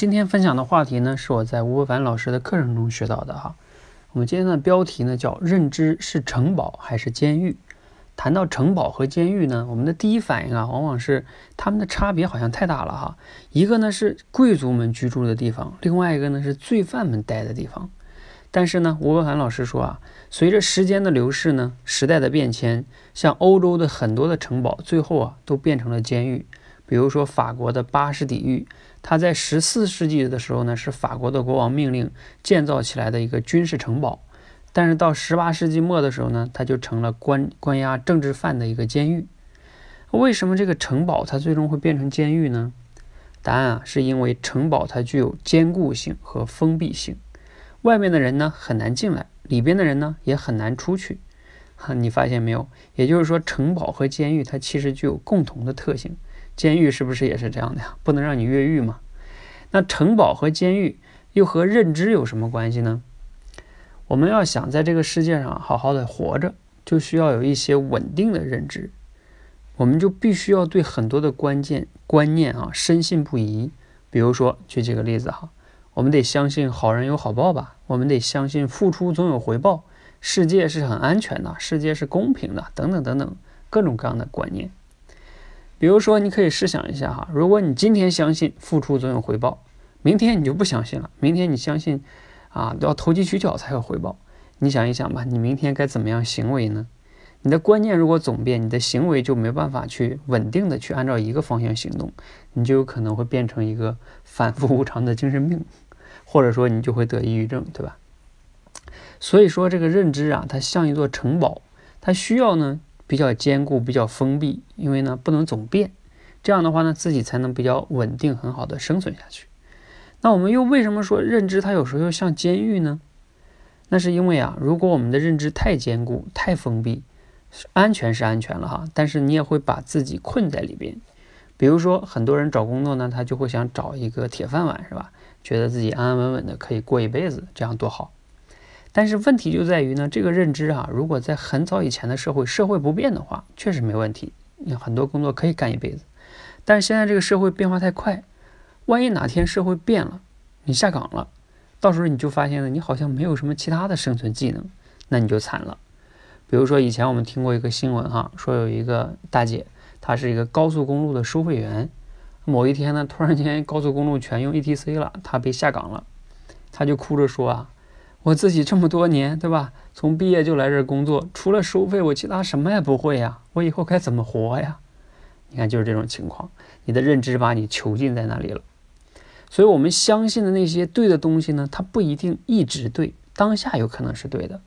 今天分享的话题呢，是我在吴伯凡老师的课程中学到的哈。我们今天的标题呢叫“认知是城堡还是监狱”。谈到城堡和监狱呢，我们的第一反应啊，往往是他们的差别好像太大了哈。一个呢是贵族们居住的地方，另外一个呢是罪犯们待的地方。但是呢，吴伯凡老师说啊，随着时间的流逝呢，时代的变迁，像欧洲的很多的城堡，最后啊都变成了监狱。比如说法国的巴士底狱，它在十四世纪的时候呢，是法国的国王命令建造起来的一个军事城堡。但是到十八世纪末的时候呢，它就成了关关押政治犯的一个监狱。为什么这个城堡它最终会变成监狱呢？答案啊，是因为城堡它具有坚固性和封闭性，外面的人呢很难进来，里边的人呢也很难出去。哈，你发现没有？也就是说，城堡和监狱它其实具有共同的特性。监狱是不是也是这样的呀？不能让你越狱嘛？那城堡和监狱又和认知有什么关系呢？我们要想在这个世界上好好的活着，就需要有一些稳定的认知。我们就必须要对很多的关键观念啊深信不疑。比如说，举几个例子哈，我们得相信好人有好报吧？我们得相信付出总有回报，世界是很安全的，世界是公平的，等等等等，各种各样的观念。比如说，你可以试想一下哈，如果你今天相信付出总有回报，明天你就不相信了。明天你相信，啊，都要投机取巧才有回报。你想一想吧，你明天该怎么样行为呢？你的观念如果总变，你的行为就没办法去稳定的去按照一个方向行动，你就有可能会变成一个反复无常的精神病，或者说你就会得抑郁症，对吧？所以说，这个认知啊，它像一座城堡，它需要呢。比较坚固，比较封闭，因为呢不能总变，这样的话呢自己才能比较稳定，很好的生存下去。那我们又为什么说认知它有时候又像监狱呢？那是因为啊，如果我们的认知太坚固、太封闭，安全是安全了哈，但是你也会把自己困在里边。比如说很多人找工作呢，他就会想找一个铁饭碗，是吧？觉得自己安安稳稳的可以过一辈子，这样多好。但是问题就在于呢，这个认知啊，如果在很早以前的社会，社会不变的话，确实没问题，你很多工作可以干一辈子。但是现在这个社会变化太快，万一哪天社会变了，你下岗了，到时候你就发现了，你好像没有什么其他的生存技能，那你就惨了。比如说以前我们听过一个新闻哈，说有一个大姐，她是一个高速公路的收费员，某一天呢，突然间高速公路全用 ETC 了，她被下岗了，她就哭着说啊。我自己这么多年，对吧？从毕业就来这儿工作，除了收费，我其他什么也不会呀。我以后该怎么活呀？你看，就是这种情况，你的认知把你囚禁在那里了。所以，我们相信的那些对的东西呢，它不一定一直对，当下有可能是对的。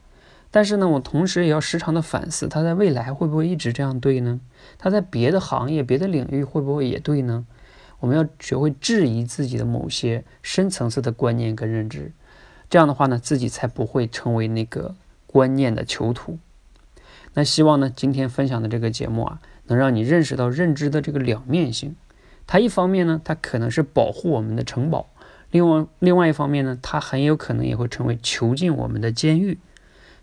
但是呢，我同时也要时常的反思，它在未来会不会一直这样对呢？它在别的行业、别的领域会不会也对呢？我们要学会质疑自己的某些深层次的观念跟认知。这样的话呢，自己才不会成为那个观念的囚徒。那希望呢，今天分享的这个节目啊，能让你认识到认知的这个两面性。它一方面呢，它可能是保护我们的城堡；另外，另外一方面呢，它很有可能也会成为囚禁我们的监狱。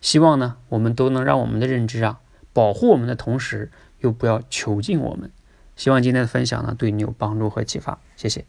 希望呢，我们都能让我们的认知啊，保护我们的同时，又不要囚禁我们。希望今天的分享呢，对你有帮助和启发。谢谢。